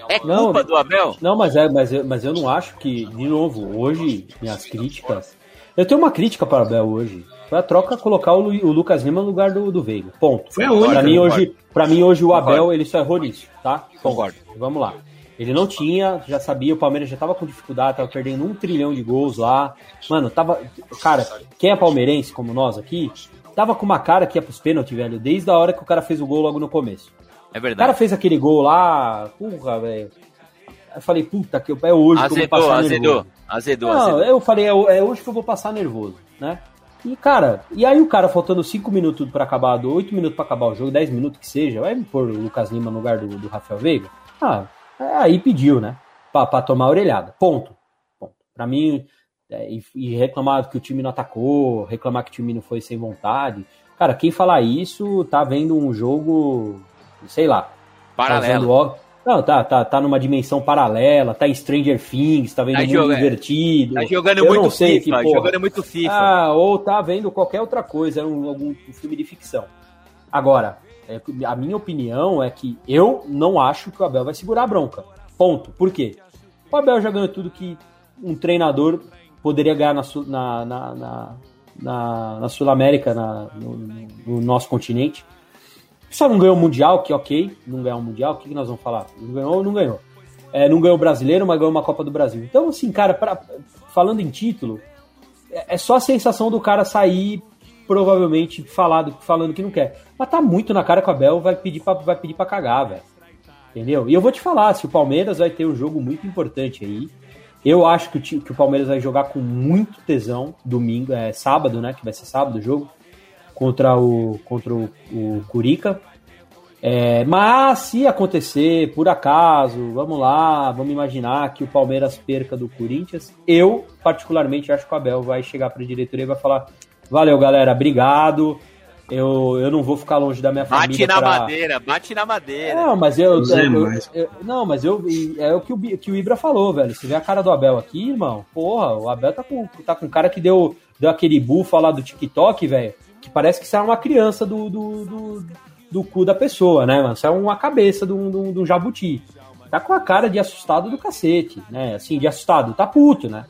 É Não, culpa do Abel? Não, mas, é, mas, eu, mas eu não acho que, de novo, hoje, minhas críticas. Eu tenho uma crítica para o Abel hoje. Foi a troca colocar o, Lu- o Lucas Lima no lugar do, do Veiga. Ponto. Foi a única, Para mim, hoje, pra mim, hoje o Concordo. Abel ele só errou nisso, tá? Concordo. Vamos lá. Ele não tinha, já sabia, o Palmeiras já tava com dificuldade, tava perdendo um trilhão de gols lá. Mano, tava. Cara, quem é palmeirense, como nós aqui, tava com uma cara que ia pros pênaltis, velho, desde a hora que o cara fez o gol logo no começo. É O cara verdade. fez aquele gol lá, porra, velho. Eu falei, puta, que é hoje que eu vou Azedou, passar azedou. nervoso. Azedou, Não, azedou. eu falei, é, é hoje que eu vou passar nervoso, né? E, cara, e aí o cara faltando 5 minutos pra acabar, 8 minutos pra acabar o jogo, 10 minutos que seja, vai me pôr o Lucas Lima no lugar do, do Rafael Veiga? Ah, é, aí pediu, né? Pra, pra tomar a orelhada. Ponto. Ponto. Pra mim, e, e reclamar que o time não atacou, reclamar que o time não foi sem vontade. Cara, quem falar isso tá vendo um jogo, sei lá. Paralelo. Tá não, tá, tá, tá numa dimensão paralela, tá em Stranger Things, tá vendo tá mundo joga... invertido. Tá jogando eu muito não sei FIFA, que, jogando muito FIFA. Ah, ou tá vendo qualquer outra coisa, um, algum um filme de ficção. Agora, é, a minha opinião é que eu não acho que o Abel vai segurar a bronca. Ponto. Por quê? O Abel já ganhou tudo que um treinador poderia ganhar na, na, na, na, na, Sul-América, no, no, nosso continente. Só não ganhou o Mundial, que ok, não ganhou o Mundial, o que, que nós vamos falar? Não ganhou ou não ganhou? É, não ganhou o brasileiro, mas ganhou uma Copa do Brasil. Então, assim, cara, pra, falando em título, é, é só a sensação do cara sair provavelmente falado, falando que não quer. Mas tá muito na cara que o Abel vai pedir pra, vai pedir pra cagar, velho. Entendeu? E eu vou te falar, se o Palmeiras vai ter um jogo muito importante aí, eu acho que o, que o Palmeiras vai jogar com muito tesão domingo, é sábado, né? Que vai ser sábado o jogo, contra o, contra o, o Curica. É, mas se acontecer, por acaso, vamos lá, vamos imaginar que o Palmeiras perca do Corinthians, eu, particularmente, acho que o Abel vai chegar para a diretoria e vai falar: valeu, galera, obrigado. Eu, eu não vou ficar longe da minha bate família. Bate na pra... madeira, bate na madeira. Não, mas eu. eu, eu, eu não, mas eu. É o que o, que o Ibra falou, velho. Você vê a cara do Abel aqui, irmão. Porra, o Abel tá com, tá com cara que deu, deu aquele bufa lá do TikTok, velho. Que parece que sai uma criança do, do, do, do, cu da pessoa, né, mano? Sai uma cabeça de um, de um jabuti. Tá com a cara de assustado do cacete, né? Assim, de assustado. Tá puto, né?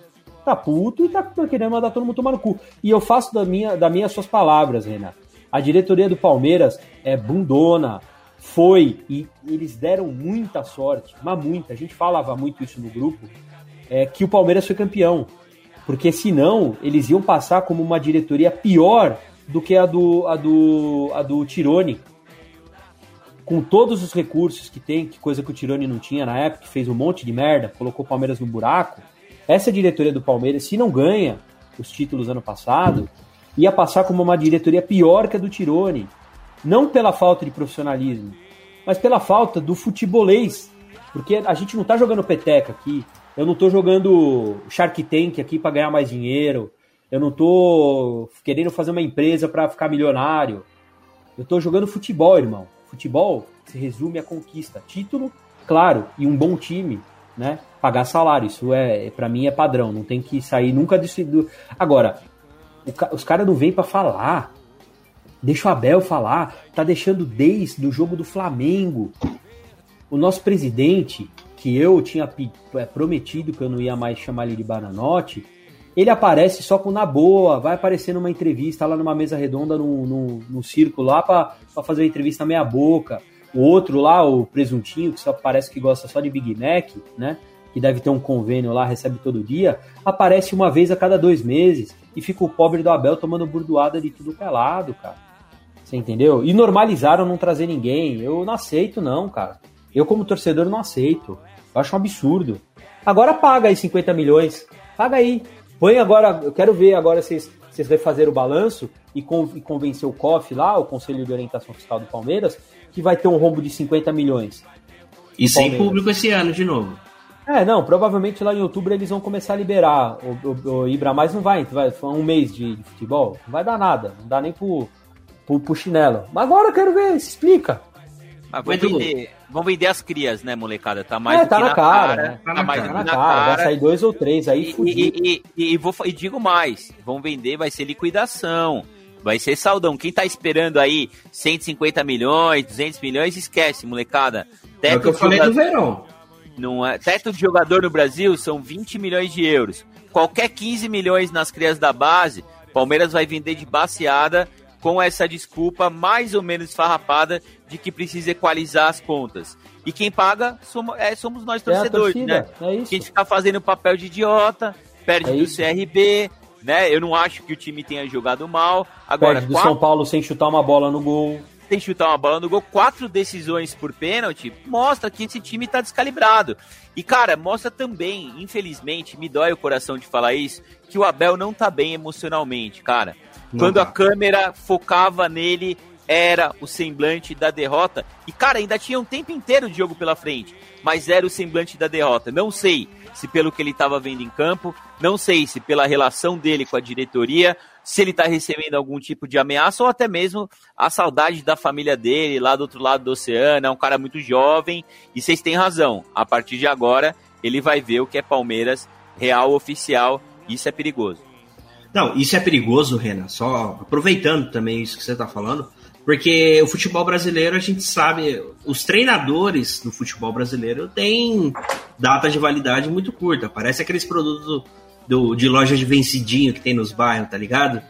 Tá puto e tá querendo mandar todo mundo tomar no cu. E eu faço da minha, da minha suas palavras, Renato a diretoria do Palmeiras é bundona, foi, e eles deram muita sorte, mas muita, a gente falava muito isso no grupo, é, que o Palmeiras foi campeão. Porque senão eles iam passar como uma diretoria pior do que a do, a do, a do Tirone. Com todos os recursos que tem, que coisa que o Tirone não tinha na época, que fez um monte de merda, colocou o Palmeiras no buraco. Essa diretoria do Palmeiras, se não ganha os títulos ano passado, ia passar como uma diretoria pior que a do Tirone. Não pela falta de profissionalismo, mas pela falta do futebolês. Porque a gente não tá jogando peteca aqui. Eu não tô jogando Shark Tank aqui para ganhar mais dinheiro. Eu não tô querendo fazer uma empresa para ficar milionário. Eu tô jogando futebol, irmão. Futebol se resume a conquista, título, claro, e um bom time, né? Pagar salário, isso é, para mim é padrão, não tem que sair nunca desse Agora, os caras não vêm para falar. Deixa o Abel falar. Tá deixando desde o jogo do Flamengo. O nosso presidente, que eu tinha é, prometido que eu não ia mais chamar ele de Bananote, ele aparece só com na boa, vai aparecer numa entrevista lá numa mesa redonda, no, no, no circo lá, para fazer uma entrevista meia boca. O outro lá, o presuntinho, que só parece que gosta só de Big Mac, né? Que deve ter um convênio lá, recebe todo dia, aparece uma vez a cada dois meses e fica o pobre do Abel tomando burdoada de tudo pelado, cara. Você entendeu? E normalizaram não trazer ninguém. Eu não aceito, não, cara. Eu, como torcedor, não aceito. Eu acho um absurdo. Agora paga aí 50 milhões. Paga aí. Põe agora. Eu quero ver agora vocês, vocês vão fazer o balanço e, e convencer o COF lá, o Conselho de Orientação Fiscal do Palmeiras, que vai ter um rombo de 50 milhões. E sem público esse ano de novo. É, não, provavelmente lá em outubro eles vão começar a liberar. O, o, o Ibra mais não vai, vai um mês de, de, futebol, não vai dar nada, não dá nem pro, pro, pro chinelo. Mas agora eu quero ver, se explica. Mas vão vender, vão vender as crias, né, molecada? Tá mais é, tá na, na, cara, cara né? Tá, tá mais cara, na, cara. cara. Vai sair dois ou três aí, e, e, e, e, vou, e digo mais, vão vender, vai ser liquidação. Vai ser saldão. Quem tá esperando aí 150 milhões, 200 milhões, esquece, molecada. Teto é o que eu falei do verão. Não é, teto de jogador no Brasil são 20 milhões de euros. Qualquer 15 milhões nas crias da base, Palmeiras vai vender de baseada com essa desculpa mais ou menos farrapada de que precisa equalizar as contas. E quem paga somos, é, somos nós torcedores, é né? É isso. Que a gente fica fazendo papel de idiota, perde é do isso. CRB, né? Eu não acho que o time tenha jogado mal. Agora, perde do quatro... São Paulo sem chutar uma bola no gol tem chutar uma bola no gol, quatro decisões por pênalti, mostra que esse time tá descalibrado. E, cara, mostra também, infelizmente, me dói o coração de falar isso, que o Abel não tá bem emocionalmente, cara. Não Quando tá. a câmera focava nele, era o semblante da derrota. E, cara, ainda tinha um tempo inteiro de jogo pela frente, mas era o semblante da derrota. Não sei se pelo que ele estava vendo em campo, não sei se pela relação dele com a diretoria, se ele está recebendo algum tipo de ameaça ou até mesmo a saudade da família dele lá do outro lado do oceano. É um cara muito jovem e vocês têm razão. A partir de agora, ele vai ver o que é Palmeiras real oficial. Isso é perigoso. Não, isso é perigoso, Renan. Só aproveitando também isso que você está falando, porque o futebol brasileiro, a gente sabe, os treinadores do futebol brasileiro têm data de validade muito curta. Parece aqueles produtos do, de loja de vencidinho que tem nos bairros, tá ligado?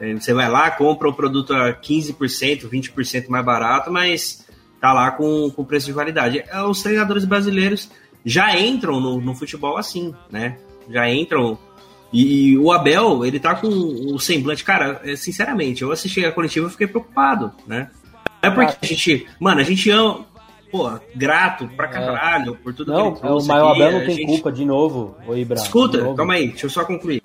É, você vai lá, compra o produto a 15%, 20% mais barato, mas tá lá com, com preço de validade. É, os treinadores brasileiros já entram no, no futebol assim, né? Já entram e o Abel, ele tá com o semblante. Cara, é, sinceramente, eu assisti a coletiva e fiquei preocupado, né? É porque a gente. Mano, a gente ama. Pô, grato pra é. caralho é. por tudo não, que ele trouxe. Não, mas o Abel não tem gente... culpa de novo, o Ibra. Escuta, calma aí, deixa eu só concluir.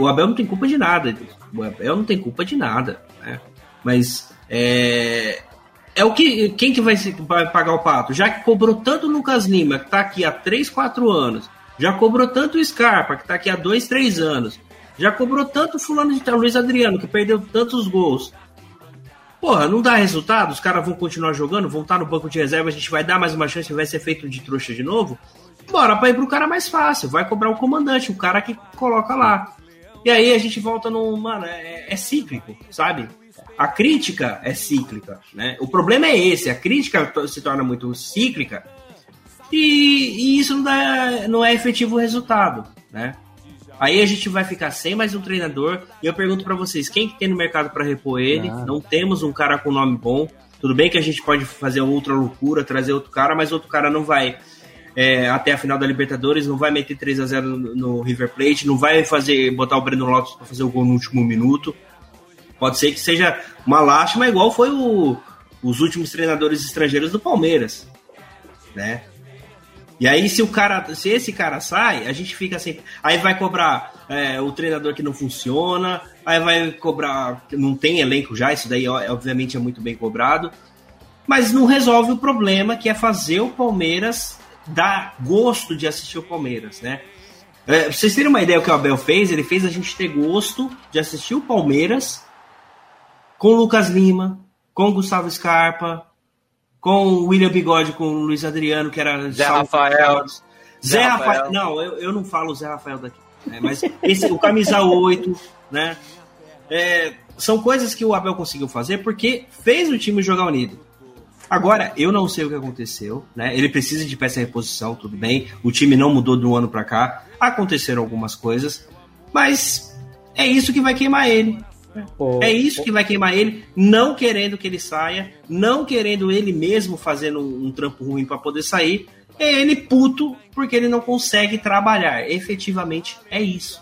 O Abel não tem culpa de nada. O Abel não tem culpa de nada, né? Mas é, é o que. Quem que vai, vai pagar o pato? Já que cobrou tanto o Lucas Lima, que tá aqui há 3, 4 anos, já cobrou tanto o Scarpa, que está aqui há dois, três anos. Já cobrou tanto o fulano de tal, Luiz Adriano, que perdeu tantos gols. Porra, não dá resultado? Os caras vão continuar jogando, vão estar no banco de reserva, a gente vai dar mais uma chance, vai ser feito de trouxa de novo? Bora para ir pro cara mais fácil, vai cobrar o comandante, o cara que coloca lá. E aí a gente volta no. Mano, é, é cíclico, sabe? A crítica é cíclica, né? O problema é esse, a crítica se torna muito cíclica e, e isso não, dá, não é efetivo resultado, né? Aí a gente vai ficar sem mais um treinador. E eu pergunto para vocês, quem que tem no mercado para repor ele? Não temos um cara com nome bom. Tudo bem que a gente pode fazer outra loucura, trazer outro cara, mas outro cara não vai é, até a final da Libertadores, não vai meter 3 a 0 no, no River Plate, não vai fazer botar o Breno Lopes para fazer o gol no último minuto. Pode ser que seja uma lástima, igual foi o, os últimos treinadores estrangeiros do Palmeiras, né? E aí, se o cara, se esse cara sai, a gente fica sempre. Aí vai cobrar é, o treinador que não funciona, aí vai cobrar. Não tem elenco já, isso daí obviamente é muito bem cobrado. Mas não resolve o problema que é fazer o Palmeiras dar gosto de assistir o Palmeiras, né? É, pra vocês terem uma ideia do que o Abel fez, ele fez a gente ter gosto de assistir o Palmeiras com o Lucas Lima, com o Gustavo Scarpa, com o William Bigode, com o Luiz Adriano, que era Zé Rafael. Zé, Zé Rafael. Rafael. Não, eu, eu não falo Zé Rafael daqui. Né? Mas esse, o camisa 8, né? É, são coisas que o Abel conseguiu fazer porque fez o time jogar unido. Agora, eu não sei o que aconteceu, né? Ele precisa de peça de reposição, tudo bem. O time não mudou de um ano para cá. Aconteceram algumas coisas, mas é isso que vai queimar ele. É isso que vai queimar ele, não querendo que ele saia, não querendo ele mesmo fazendo um, um trampo ruim para poder sair. É ele puto porque ele não consegue trabalhar. Efetivamente é isso.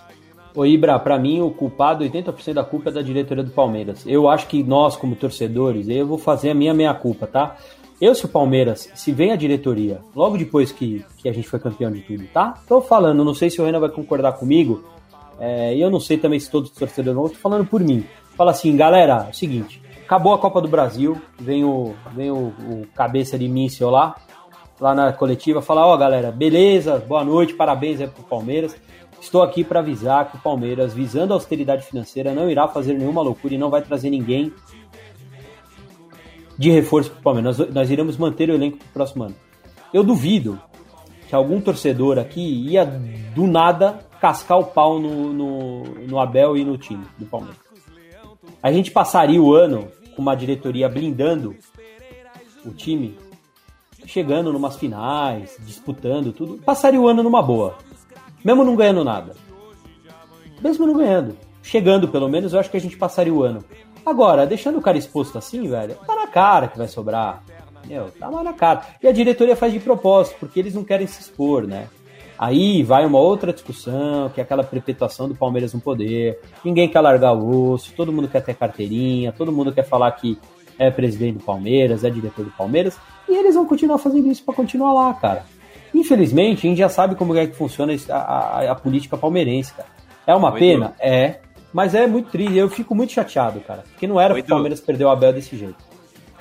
Ô Ibra, para mim o culpado, 80% da culpa é da diretoria do Palmeiras. Eu acho que nós, como torcedores, eu vou fazer a minha meia culpa, tá? Eu, se o Palmeiras, se vem a diretoria, logo depois que, que a gente foi campeão de tudo, tá? Tô falando, não sei se o Renan vai concordar comigo, é, e eu não sei também se todos os torcedores vão, estou falando por mim. Fala assim, galera, é o seguinte, acabou a Copa do Brasil, vem o, vem o, o cabeça de míssil lá, lá na coletiva, fala, ó oh, galera, beleza, boa noite, parabéns aí pro Palmeiras. Estou aqui para avisar que o Palmeiras, visando a austeridade financeira, não irá fazer nenhuma loucura e não vai trazer ninguém de reforço para o Palmeiras. Nós, nós iremos manter o elenco para o próximo ano. Eu duvido que algum torcedor aqui ia do nada cascar o pau no, no, no Abel e no time do Palmeiras. A gente passaria o ano com uma diretoria blindando o time, chegando numas finais, disputando tudo, passaria o ano numa boa. Mesmo não ganhando nada. Mesmo não ganhando. Chegando, pelo menos, eu acho que a gente passaria o ano. Agora, deixando o cara exposto assim, velho, tá na cara que vai sobrar. Meu, tá mais na cara. E a diretoria faz de propósito, porque eles não querem se expor, né? Aí vai uma outra discussão, que é aquela perpetuação do Palmeiras no poder. Ninguém quer largar o osso, todo mundo quer ter carteirinha, todo mundo quer falar que é presidente do Palmeiras, é diretor do Palmeiras, e eles vão continuar fazendo isso para continuar lá, cara. Infelizmente, a gente já sabe como é que funciona a, a, a política palmeirense, cara. É uma Muito pena? Bom. É. Mas é muito triste, eu fico muito chateado, cara. Porque não era Oi, pro Palmeiras perder o Abel desse jeito.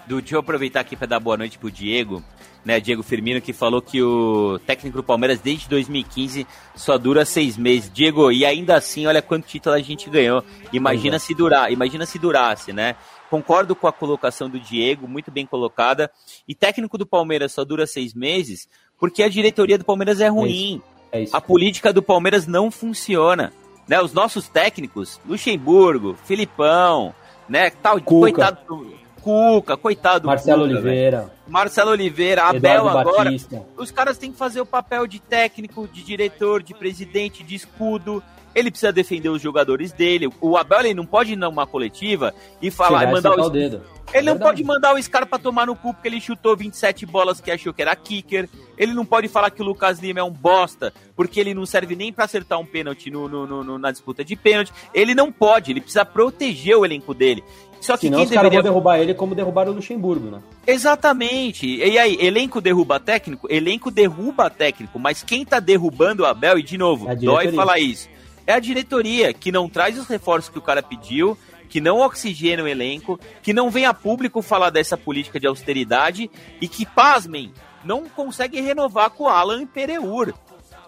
Do, deixa eu aproveitar aqui para dar boa noite pro Diego, né? Diego Firmino, que falou que o técnico do Palmeiras desde 2015 só dura seis meses. Diego, e ainda assim, olha quanto título a gente ganhou. Imagina se durar, imagina se durasse, né? Concordo com a colocação do Diego, muito bem colocada. E técnico do Palmeiras só dura seis meses porque a diretoria do Palmeiras é ruim. É isso. A política do Palmeiras não funciona. Né? Os nossos técnicos, Luxemburgo, Filipão, né? Tal, Cuca. coitado do Cuca, coitado do Marcelo Cuca. Oliveira, Marcelo Oliveira, Abel agora. Batista. Os caras têm que fazer o papel de técnico, de diretor, de presidente, de escudo. Ele precisa defender os jogadores dele. O Abel ele não pode ir numa coletiva e falar, Chegar e mandar o, o dedo. ele não Verdade. pode mandar o Scarpa tomar no cu porque ele chutou 27 bolas que achou que era kicker. Ele não pode falar que o Lucas Lima é um bosta porque ele não serve nem pra acertar um pênalti no- no- no- na disputa de pênalti. Ele não pode, ele precisa proteger o elenco dele. Só que Senão quem os caras deveria vão derrubar ele como derrubaram o Luxemburgo, né? Exatamente. E aí, elenco derruba técnico? Elenco derruba técnico, mas quem tá derrubando o Abel, e de novo, É dói falar isso, é a diretoria que não traz os reforços que o cara pediu, que não oxigena o elenco, que não vem a público falar dessa política de austeridade e que, pasmem, não consegue renovar com o Alan Pereur.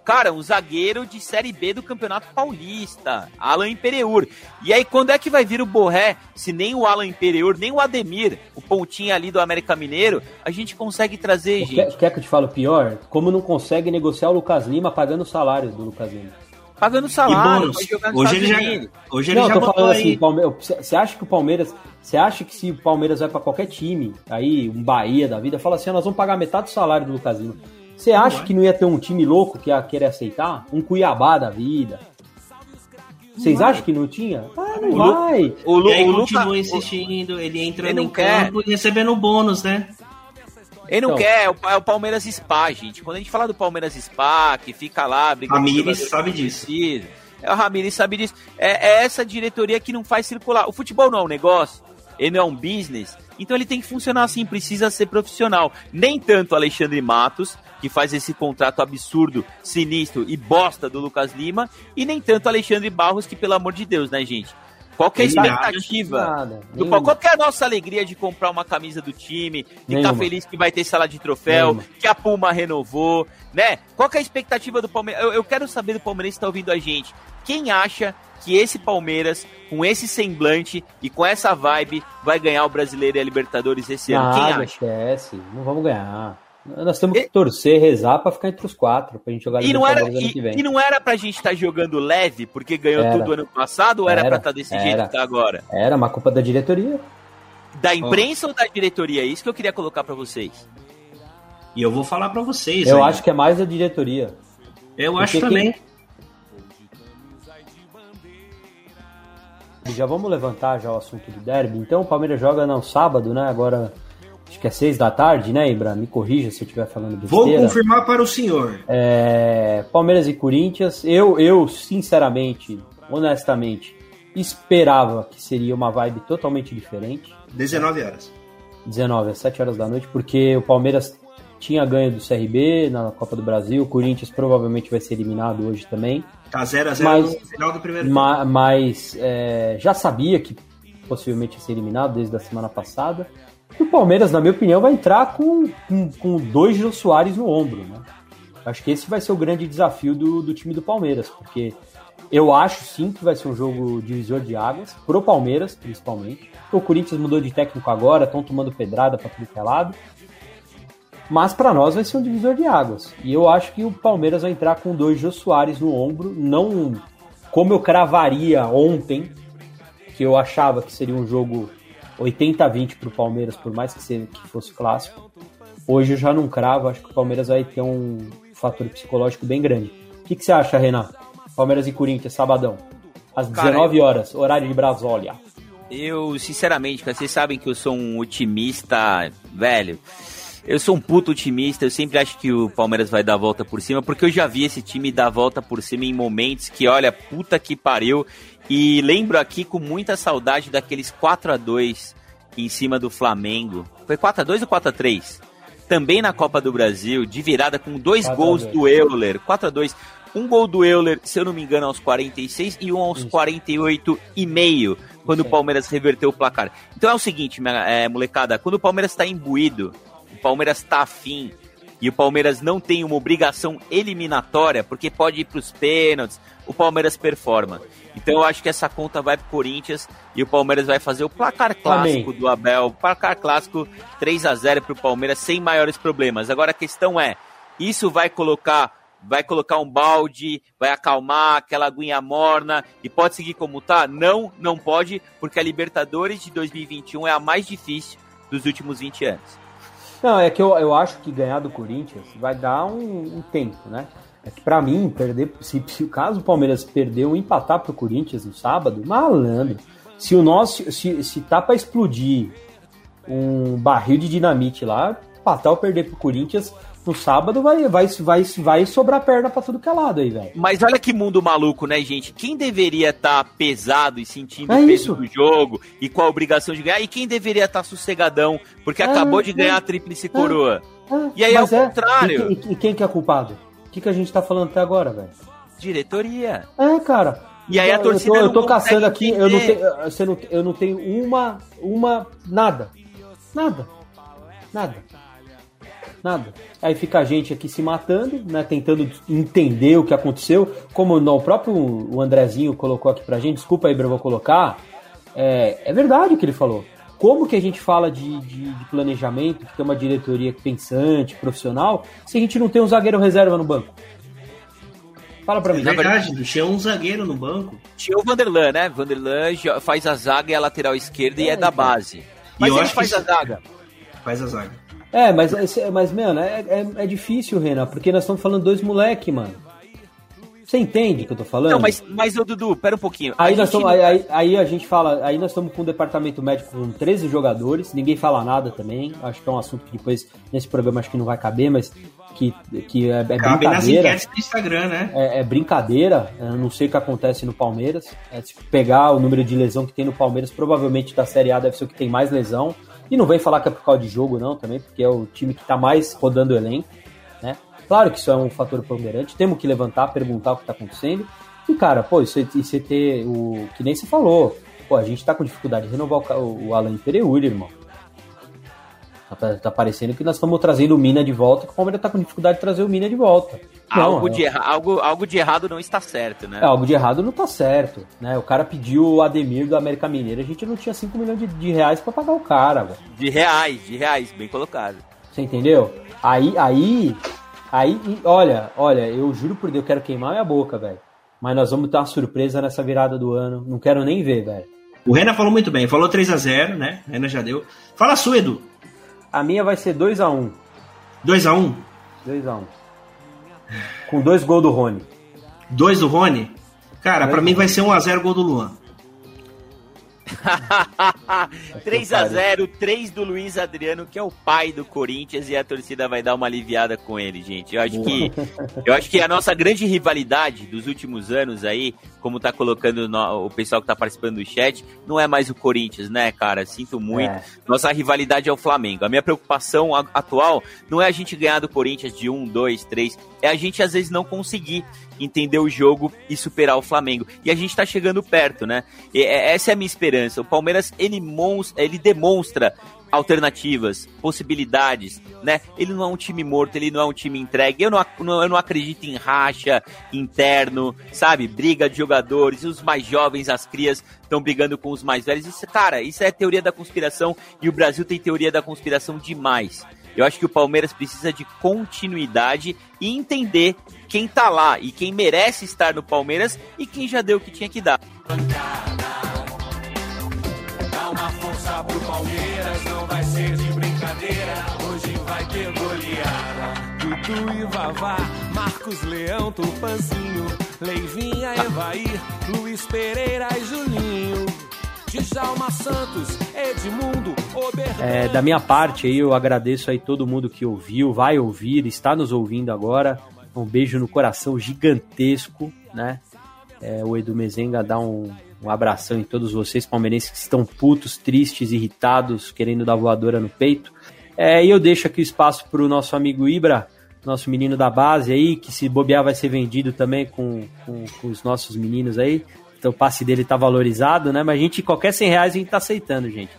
Cara, um zagueiro de Série B do Campeonato Paulista, Alan Imperiur. E aí, quando é que vai vir o Borré, se nem o Alan Imperiur, nem o Ademir, o pontinho ali do América Mineiro, a gente consegue trazer, Quer, gente? quer que eu te fale o pior? Como não consegue negociar o Lucas Lima pagando o salário do Lucas Lima. Pagando salário, bônus. vai jogar nos Hoje ele já, hoje ele não, já tô falando aí. assim, Palme- você acha que o Palmeiras, você acha que se o Palmeiras vai pra qualquer time, aí um Bahia da vida, fala assim, ó, nós vamos pagar metade do salário do Lucas Lima. Você acha que não ia ter um time louco que ia querer aceitar? Um Cuiabá da vida? Vocês acham que não tinha? Ah, não O Lu- vai. O, Lu, E aí o Luca, continua insistindo, ele entra Ele no não quer. campo e recebendo bônus, né? ele não Então. quer, é o, é o Palmeiras Spa, gente. Quando a gente fala do Palmeiras Spa, que fica lá, brigando com Ramires sabe disso. precisa, É o Ramires sabe disso. É, é essa diretoria que não faz circular. O futebol não é um negócio, ele não é um business. Então ele tem que funcionar assim, precisa ser profissional. Nem tanto Alexandre Matos, que faz esse contrato absurdo, sinistro e bosta do Lucas Lima, e nem tanto Alexandre Barros, que pelo amor de Deus, né, gente? Qual é a expectativa? Nada. Do, qual é a nossa alegria de comprar uma camisa do time, ficar Nenhuma. feliz que vai ter sala de troféu, Nenhuma. que a Puma renovou, né? Qual é a expectativa do Palmeiras? Eu, eu quero saber do Palmeirense que tá ouvindo a gente. Quem acha que esse Palmeiras, com esse semblante e com essa vibe, vai ganhar o Brasileiro e a Libertadores esse ano? Quem acha? esquece. Não vamos ganhar. Nós temos que torcer, rezar pra ficar entre os quatro, pra gente jogar E não, era, ano que e, vem. e não era pra gente estar jogando leve, porque ganhou Era. tudo ano passado, ou era, Era. pra estar desse jeito Era. que tá agora? Era uma culpa da diretoria. Da imprensa ou da diretoria? É isso que eu queria colocar pra vocês. E eu vou falar pra vocês. Eu aí. acho que é mais da diretoria. Eu acho Porque também. Já vamos levantar já o assunto do derby. Então o Palmeiras joga no sábado, né? Agora acho que é seis da tarde, né, Ibra? Me corrija se eu estiver falando Vou besteira. confirmar para o senhor. É, Palmeiras e Corinthians. Eu, eu, sinceramente, honestamente, esperava que seria uma vibe totalmente diferente. 19 horas. 19 às 7 horas da noite, porque o Palmeiras tinha ganho do CRB na Copa do Brasil, o Corinthians provavelmente vai ser eliminado hoje também. Tá 0x0 Mas- no final do primeiro tempo. Ma- mas é, já sabia que possivelmente ia ser eliminado desde a semana passada. E o Palmeiras, na minha opinião, vai entrar com, com, com dois Jô Soares no ombro. Né? Acho que esse vai ser o grande desafio do, do time do Palmeiras, porque eu acho sim que vai ser um jogo divisor de águas, pro Palmeiras, principalmente. O Corinthians mudou de técnico agora, estão tomando pedrada para tudo que é lado. Mas para nós vai ser um divisor de águas. E eu acho que o Palmeiras vai entrar com dois Jô Soares no ombro, não como eu cravaria ontem, que eu achava que seria um jogo 80-20 para o Palmeiras, por mais que, seja, que fosse clássico. Hoje eu já não cravo, acho que o Palmeiras vai ter um fator psicológico bem grande. O que, que você acha, Renan? Palmeiras e Corinthians, sabadão, às Cara, 19 horas, horário de Brasólia. Eu, sinceramente, vocês sabem que eu sou um otimista, velho. Eu sou um puto otimista, eu sempre acho que o Palmeiras vai dar a volta por cima, porque eu já vi esse time dar a volta por cima em momentos que, olha, puta que pariu. E lembro aqui com muita saudade daqueles 4 a 2 em cima do Flamengo. Foi 4 a 2 ou 4 a 3 Também na Copa do Brasil, de virada com dois 4 a gols 2. do Euler. 4 a 2 Um gol do Euler, se eu não me engano, aos 46 e um aos 48 e meio, quando o Palmeiras reverteu o placar. Então é o seguinte, minha, é, molecada, quando o Palmeiras está imbuído, Palmeiras está afim, e o Palmeiras não tem uma obrigação eliminatória, porque pode ir para os pênaltis, o Palmeiras performa. Então eu acho que essa conta vai pro Corinthians e o Palmeiras vai fazer o placar clássico Amém. do Abel, placar clássico 3 a 0 pro Palmeiras sem maiores problemas. Agora a questão é, isso vai colocar vai colocar um balde, vai acalmar aquela aguinha morna e pode seguir como tá? Não, não pode, porque a Libertadores de 2021 é a mais difícil dos últimos 20 anos. Não, é que eu, eu acho que ganhar do Corinthians vai dar um, um tempo, né? É que pra mim, perder, se, se caso o Palmeiras perder ou empatar pro Corinthians no sábado, malandro. Se o nosso, se, se tá pra explodir um barril de dinamite lá, empatar ou perder pro Corinthians no sábado vai, vai, vai, vai sobrar perna pra tudo que é lado aí, velho. Mas olha que mundo maluco, né, gente? Quem deveria estar pesado e sentindo É o peso isso. do jogo e com a obrigação de ganhar? E quem deveria estar sossegadão porque É, acabou de é. ganhar a tríplice coroa? Ah, E aí, mas ao contrário. E, e- e quem que é culpado? O que, que a gente tá falando até agora, velho? Diretoria. É, cara. E aí a torcida Eu tô, eu tô caçando aqui, eu não, tenho, eu não tenho uma. Uma. Nada. Nada. Nada. Nada. Aí fica a gente aqui se matando, né? Tentando entender o que aconteceu. Como não, o próprio o Andrezinho colocou aqui pra gente, desculpa aí, eu vou colocar. É, é verdade o que ele falou. Como que a gente fala de, de, de planejamento, que tem uma diretoria pensante, profissional, se a gente não tem um zagueiro reserva no banco? Fala pra É mim. verdade, tinha um zagueiro no banco. Tinha o Vanderlan, né? Vanderlan faz a zaga e a lateral esquerda e é da base. Mas eu ele faz a zaga. Faz a zaga. É, mas, mas mano, é, é, é difícil, Renan, porque nós estamos falando dois moleque, mano. Você entende o que eu tô falando? Não, mas, mas ô Dudu, pera um pouquinho. Aí, A nós gente estamos, não- aí, aí- aí a gente fala, aí nós estamos com um departamento médico com 13 jogadores, ninguém fala nada também. Acho que é um assunto que depois, nesse programa, acho que não vai caber, mas que, que é, é Cabe nas brincadeira. enquetes do Instagram, né? É, é brincadeira, eu não sei o que acontece no Palmeiras. É, se pegar o número de lesão que tem no Palmeiras, provavelmente da Série A deve ser o que tem mais lesão. E não vem falar que é por causa de jogo, não, também, porque é o time que tá mais rodando o elenco, né? Claro que isso é um fator ponderante, temos que levantar, perguntar o que tá acontecendo. E, cara, pô, isso, você ter o. Que nem você falou, pô, a gente tá com dificuldade de renovar o, o Alan Pereira, irmão. Tá, tá parecendo que nós estamos trazendo o Mina de volta, que o Palmeiras tá com dificuldade de trazer o Mina de volta. Não, algo, é- de erra- algo, algo de errado não está certo, né? é, algo de errado não tá certo, né? O cara pediu o Ademir do América Mineira, a gente não tinha 5 milhões de, de reais pra pagar o cara, velho. De reais, de reais, bem colocado. Você entendeu? Aí, aí, aí, olha, olha, eu juro por Deus, eu quero queimar minha boca, velho. Mas nós vamos ter uma surpresa nessa virada do ano. Não quero nem ver, velho. O Renan falou muito bem, falou 3 a 0 né? O Renan já deu. Fala sua, Edu. A minha vai ser 2x1. 2 a 1 2x1. Com dois gols do Rony. 2 do Rony. Cara, pra mim vai ser 1 a 0 gol do Luan. 3 a 0 3 do Luiz Adriano, que é o pai do Corinthians, e a torcida vai dar uma aliviada com ele, gente. Eu acho que eu acho que a nossa grande rivalidade dos últimos anos aí, como tá colocando no- o pessoal que tá participando do chat, não é mais o Corinthians, né, cara? Sinto muito. É. Nossa rivalidade é o Flamengo. A minha preocupação atual não é a gente ganhar do Corinthians de 1, 2, 3, é a gente às vezes não conseguir entender o jogo e superar o Flamengo. E a gente tá chegando perto, né? E, é- essa é a minha esperança. O Palmeiras, ele, ele demonstra alternativas, possibilidades, né? Ele não é um time morto, ele não é um time entregue. Eu não, não- eu não acredito em racha interno, sabe? Briga de jogadores, os mais jovens, as crias estão brigando com os mais velhos. Isso, cara, isso é teoria da conspiração e o Brasil tem teoria da conspiração demais. Eu acho que o Palmeiras precisa de continuidade e entender quem tá lá e quem merece estar no Palmeiras e quem já deu o que tinha que dar. Dá uma força pro Palmeiras, não vai ser de brincadeira. Hoje vai ter goleada. E Vavá, Marcos Leão, Tupanzinho, Leivinha, Evair, Luiz Pereira e Santos, Edmundo. É, da minha parte aí, eu agradeço aí todo mundo que ouviu, vai ouvir, está nos ouvindo agora. Um beijo no coração gigantesco, né? É, o Edu Mezenga dá um, um abração em todos vocês, palmeirenses que estão putos, tristes, irritados, querendo dar voadora no peito. É, e eu deixo aqui o espaço para o nosso amigo Ibra nosso menino da base aí, que se bobear vai ser vendido também com, com, com os nossos meninos aí. Então o passe dele tá valorizado, né? Mas a gente, qualquer 100 reais a gente tá aceitando, gente.